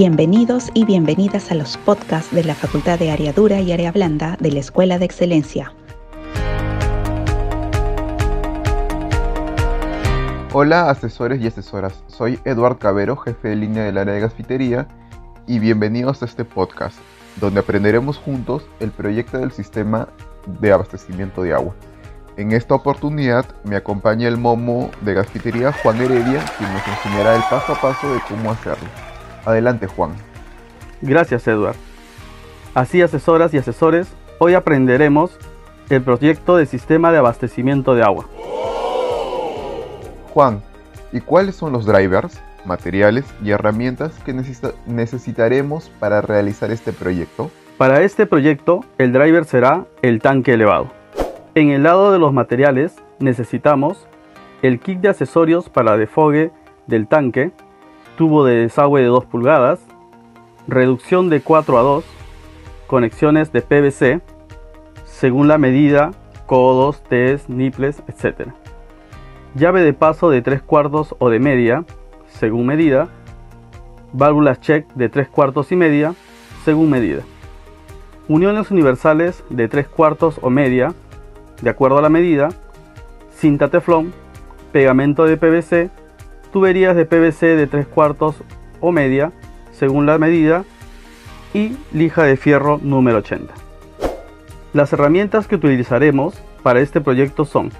Bienvenidos y bienvenidas a los podcasts de la Facultad de Área Dura y Área Blanda de la Escuela de Excelencia. Hola asesores y asesoras, soy Eduard Cabero, jefe de línea del área de gasfitería y bienvenidos a este podcast, donde aprenderemos juntos el proyecto del sistema de abastecimiento de agua. En esta oportunidad me acompaña el momo de gasfitería Juan Heredia, quien nos enseñará el paso a paso de cómo hacerlo. Adelante Juan. Gracias Eduard. Así asesoras y asesores, hoy aprenderemos el proyecto de sistema de abastecimiento de agua. Juan, ¿y cuáles son los drivers, materiales y herramientas que necesitaremos para realizar este proyecto? Para este proyecto, el driver será el tanque elevado. En el lado de los materiales necesitamos el kit de accesorios para defogue del tanque, tubo de desagüe de 2 pulgadas, reducción de 4 a 2, conexiones de PVC, según la medida, codos, Ts, niples, etc. Llave de paso de 3 cuartos o de media, según medida. Válvulas check de 3 cuartos y media, según medida. Uniones universales de 3 cuartos o media, de acuerdo a la medida. Cinta teflón, pegamento de PVC, tuberías de PVC de 3 cuartos o media, según la medida. Y lija de fierro número 80. Las herramientas que utilizaremos para este proyecto son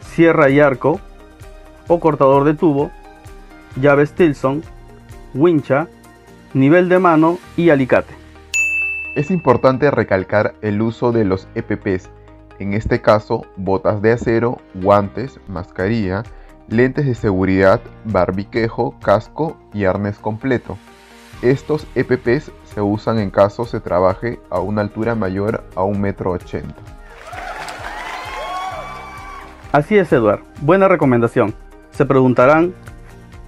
sierra y arco o cortador de tubo, llave Stilson, wincha, nivel de mano y alicate. Es importante recalcar el uso de los EPPs, en este caso botas de acero, guantes, mascarilla, lentes de seguridad, barbiquejo, casco y arnés completo. Estos EPPs se usan en caso se trabaje a una altura mayor a 1,80 m. Así es, Eduard. Buena recomendación. Se preguntarán,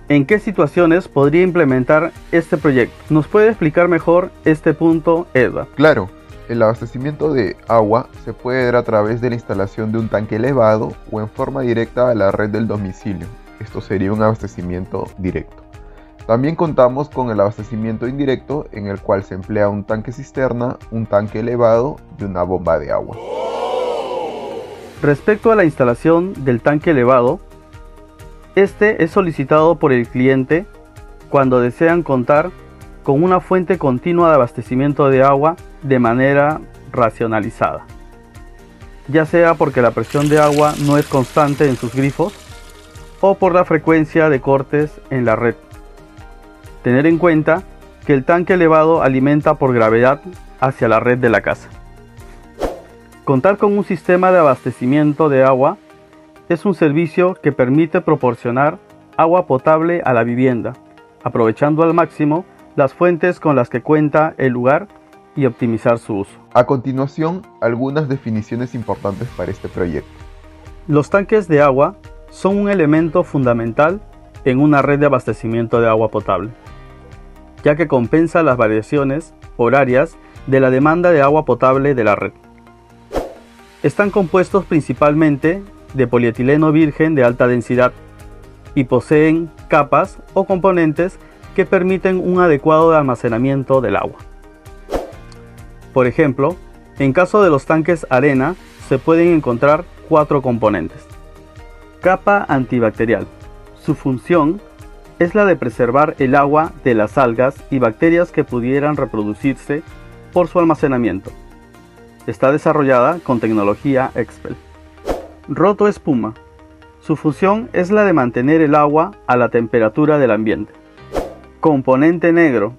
¿en qué situaciones podría implementar este proyecto? ¿Nos puede explicar mejor este punto, Edward? Claro. El abastecimiento de agua se puede dar a través de la instalación de un tanque elevado o en forma directa a la red del domicilio. Esto sería un abastecimiento directo. También contamos con el abastecimiento indirecto en el cual se emplea un tanque cisterna, un tanque elevado y una bomba de agua. Respecto a la instalación del tanque elevado, este es solicitado por el cliente cuando desean contar con una fuente continua de abastecimiento de agua de manera racionalizada, ya sea porque la presión de agua no es constante en sus grifos o por la frecuencia de cortes en la red. Tener en cuenta que el tanque elevado alimenta por gravedad hacia la red de la casa. Contar con un sistema de abastecimiento de agua es un servicio que permite proporcionar agua potable a la vivienda, aprovechando al máximo las fuentes con las que cuenta el lugar y optimizar su uso. A continuación, algunas definiciones importantes para este proyecto. Los tanques de agua son un elemento fundamental en una red de abastecimiento de agua potable, ya que compensa las variaciones horarias de la demanda de agua potable de la red. Están compuestos principalmente de polietileno virgen de alta densidad y poseen capas o componentes que permiten un adecuado almacenamiento del agua. Por ejemplo, en caso de los tanques arena se pueden encontrar cuatro componentes. Capa antibacterial. Su función es la de preservar el agua de las algas y bacterias que pudieran reproducirse por su almacenamiento. Está desarrollada con tecnología Expel. Roto espuma. Su función es la de mantener el agua a la temperatura del ambiente. Componente negro.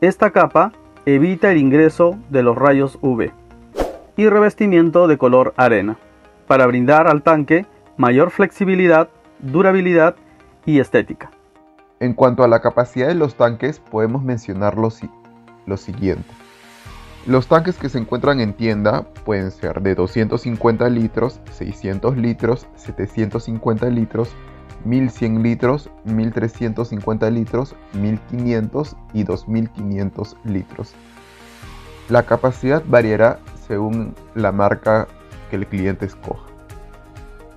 Esta capa evita el ingreso de los rayos UV. Y revestimiento de color arena, para brindar al tanque mayor flexibilidad, durabilidad y estética. En cuanto a la capacidad de los tanques, podemos mencionar lo, lo siguiente. Los tanques que se encuentran en tienda pueden ser de 250 litros, 600 litros, 750 litros, 1100 litros, 1350 litros, 1500 y 2500 litros. La capacidad variará según la marca que el cliente escoja.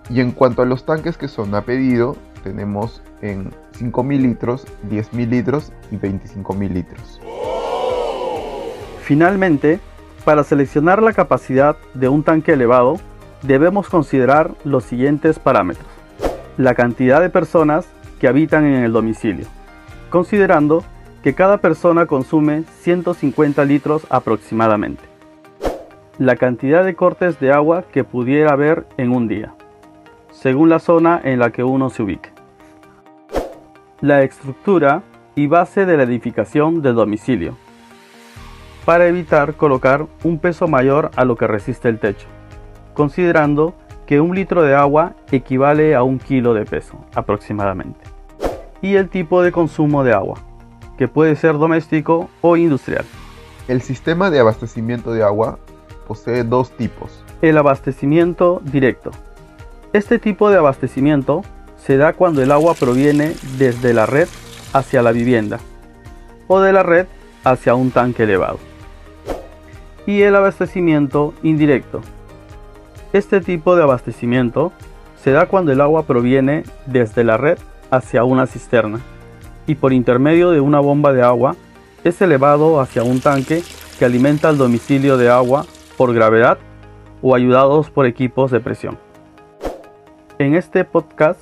Y en cuanto a los tanques que son a pedido, tenemos en 5.000 litros, 10.000 litros y 25.000 litros. Finalmente, para seleccionar la capacidad de un tanque elevado, debemos considerar los siguientes parámetros. La cantidad de personas que habitan en el domicilio, considerando que cada persona consume 150 litros aproximadamente. La cantidad de cortes de agua que pudiera haber en un día, según la zona en la que uno se ubique. La estructura y base de la edificación del domicilio, para evitar colocar un peso mayor a lo que resiste el techo, considerando que un litro de agua equivale a un kilo de peso aproximadamente. Y el tipo de consumo de agua, que puede ser doméstico o industrial. El sistema de abastecimiento de agua posee dos tipos. El abastecimiento directo. Este tipo de abastecimiento se da cuando el agua proviene desde la red hacia la vivienda o de la red hacia un tanque elevado. Y el abastecimiento indirecto. Este tipo de abastecimiento se da cuando el agua proviene desde la red hacia una cisterna y por intermedio de una bomba de agua es elevado hacia un tanque que alimenta el domicilio de agua por gravedad o ayudados por equipos de presión. En este podcast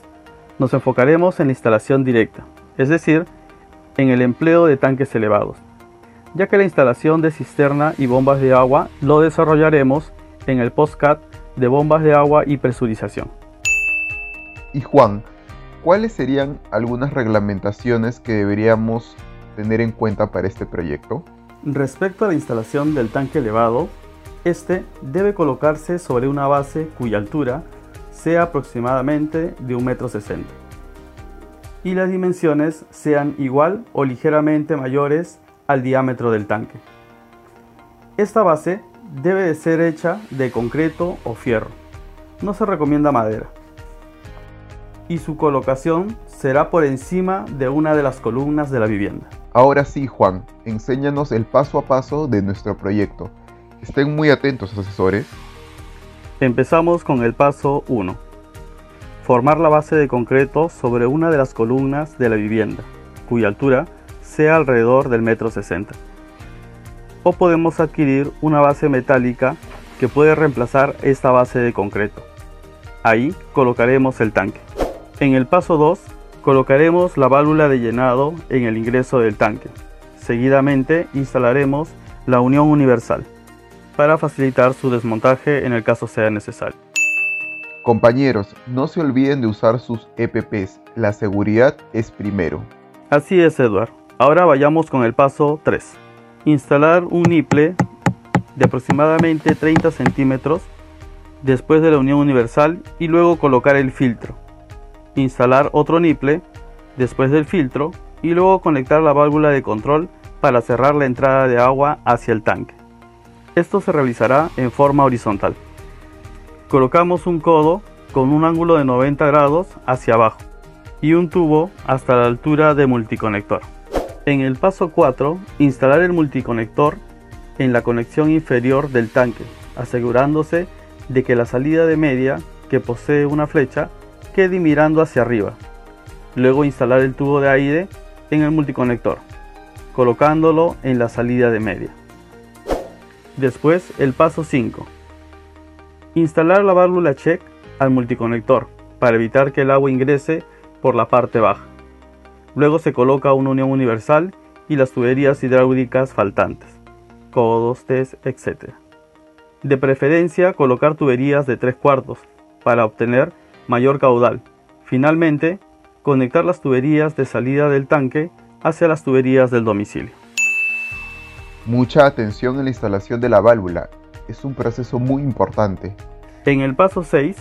nos enfocaremos en la instalación directa, es decir, en el empleo de tanques elevados, ya que la instalación de cisterna y bombas de agua lo desarrollaremos en el podcast de bombas de agua y presurización. Y Juan, ¿cuáles serían algunas reglamentaciones que deberíamos tener en cuenta para este proyecto? Respecto a la instalación del tanque elevado, este debe colocarse sobre una base cuya altura sea aproximadamente de 1,60 m y las dimensiones sean igual o ligeramente mayores al diámetro del tanque. Esta base debe de ser hecha de concreto o fierro. No se recomienda madera y su colocación será por encima de una de las columnas de la vivienda. Ahora sí, Juan, enséñanos el paso a paso de nuestro proyecto. Estén muy atentos, asesores. Empezamos con el paso 1. Formar la base de concreto sobre una de las columnas de la vivienda, cuya altura sea alrededor del metro 60. O podemos adquirir una base metálica que puede reemplazar esta base de concreto. Ahí colocaremos el tanque. En el paso 2 colocaremos la válvula de llenado en el ingreso del tanque. Seguidamente instalaremos la unión universal para facilitar su desmontaje en el caso sea necesario. Compañeros, no se olviden de usar sus EPPs, la seguridad es primero. Así es, Eduard. Ahora vayamos con el paso 3. Instalar un niple de aproximadamente 30 centímetros después de la unión universal y luego colocar el filtro instalar otro niple después del filtro y luego conectar la válvula de control para cerrar la entrada de agua hacia el tanque. Esto se realizará en forma horizontal. Colocamos un codo con un ángulo de 90 grados hacia abajo y un tubo hasta la altura de multiconector. En el paso 4, instalar el multiconector en la conexión inferior del tanque, asegurándose de que la salida de media, que posee una flecha, quede mirando hacia arriba. Luego instalar el tubo de aire en el multiconector, colocándolo en la salida de media. Después el paso 5. Instalar la válvula check al multiconector para evitar que el agua ingrese por la parte baja. Luego se coloca una unión universal y las tuberías hidráulicas faltantes, codos, test, etc. De preferencia colocar tuberías de 3 cuartos para obtener mayor caudal. Finalmente, conectar las tuberías de salida del tanque hacia las tuberías del domicilio. Mucha atención en la instalación de la válvula. Es un proceso muy importante. En el paso 6,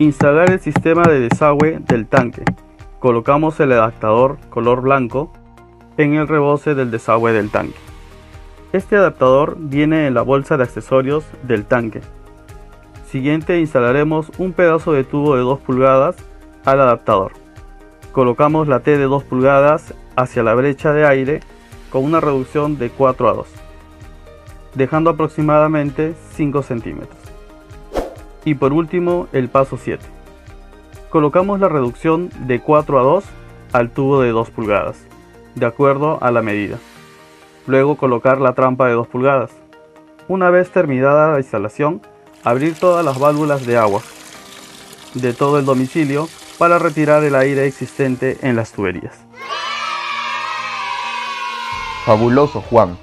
instalar el sistema de desagüe del tanque. Colocamos el adaptador color blanco en el rebose del desagüe del tanque. Este adaptador viene en la bolsa de accesorios del tanque Siguiente instalaremos un pedazo de tubo de 2 pulgadas al adaptador. Colocamos la T de 2 pulgadas hacia la brecha de aire con una reducción de 4 a 2, dejando aproximadamente 5 centímetros. Y por último el paso 7. Colocamos la reducción de 4 a 2 al tubo de 2 pulgadas, de acuerdo a la medida. Luego colocar la trampa de 2 pulgadas. Una vez terminada la instalación, abrir todas las válvulas de agua de todo el domicilio para retirar el aire existente en las tuberías. Fabuloso Juan.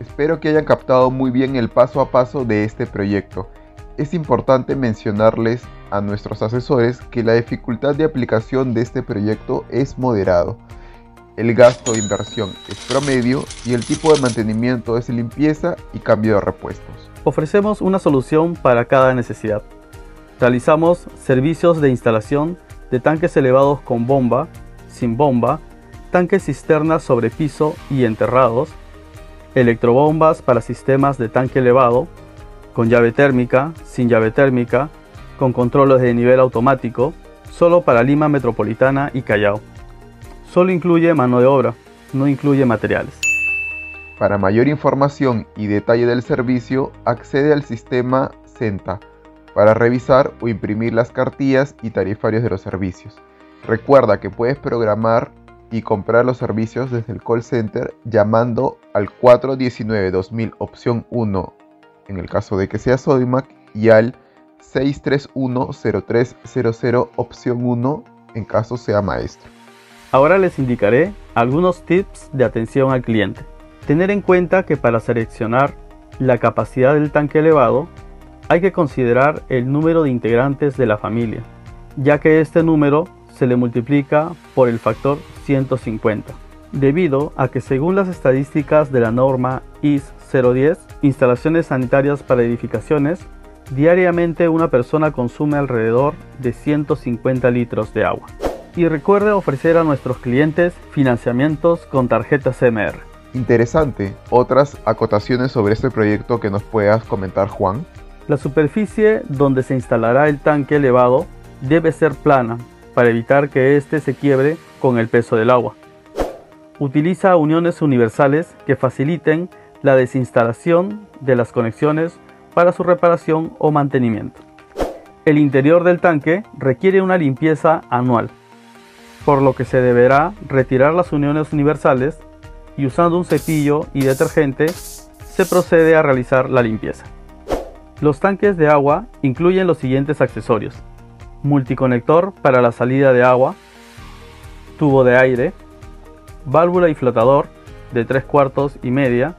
Espero que hayan captado muy bien el paso a paso de este proyecto. Es importante mencionarles a nuestros asesores que la dificultad de aplicación de este proyecto es moderado. El gasto de inversión es promedio y el tipo de mantenimiento es limpieza y cambio de repuestos. Ofrecemos una solución para cada necesidad. Realizamos servicios de instalación de tanques elevados con bomba, sin bomba, tanques cisternas sobre piso y enterrados, electrobombas para sistemas de tanque elevado, con llave térmica, sin llave térmica, con controles de nivel automático, solo para Lima Metropolitana y Callao. Solo incluye mano de obra, no incluye materiales. Para mayor información y detalle del servicio, accede al sistema CENTA para revisar o imprimir las cartillas y tarifarios de los servicios. Recuerda que puedes programar y comprar los servicios desde el call center llamando al 419-2000 opción 1 en el caso de que sea Sodimac y al 631-0300 opción 1 en caso sea maestro. Ahora les indicaré algunos tips de atención al cliente. Tener en cuenta que para seleccionar la capacidad del tanque elevado hay que considerar el número de integrantes de la familia, ya que este número se le multiplica por el factor 150, debido a que según las estadísticas de la norma IS 010, instalaciones sanitarias para edificaciones, diariamente una persona consume alrededor de 150 litros de agua. Y recuerde ofrecer a nuestros clientes financiamientos con tarjetas CMR. Interesante. ¿Otras acotaciones sobre este proyecto que nos puedas comentar, Juan? La superficie donde se instalará el tanque elevado debe ser plana para evitar que éste se quiebre con el peso del agua. Utiliza uniones universales que faciliten la desinstalación de las conexiones para su reparación o mantenimiento. El interior del tanque requiere una limpieza anual, por lo que se deberá retirar las uniones universales y usando un cepillo y detergente se procede a realizar la limpieza. Los tanques de agua incluyen los siguientes accesorios. Multiconector para la salida de agua, tubo de aire, válvula y flotador de 3 cuartos y media,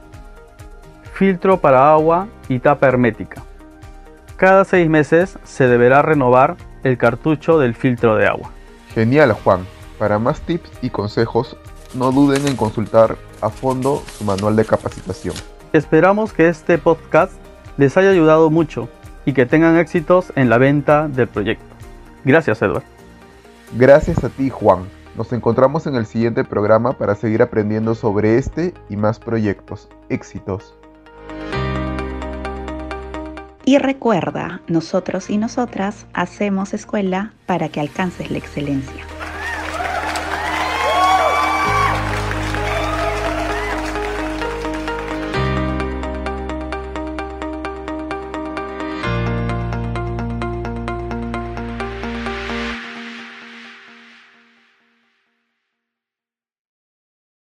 filtro para agua y tapa hermética. Cada 6 meses se deberá renovar el cartucho del filtro de agua. Genial Juan, para más tips y consejos no duden en consultar a fondo su manual de capacitación. Esperamos que este podcast les haya ayudado mucho y que tengan éxitos en la venta del proyecto. Gracias, Edward. Gracias a ti, Juan. Nos encontramos en el siguiente programa para seguir aprendiendo sobre este y más proyectos. Éxitos. Y recuerda, nosotros y nosotras hacemos escuela para que alcances la excelencia.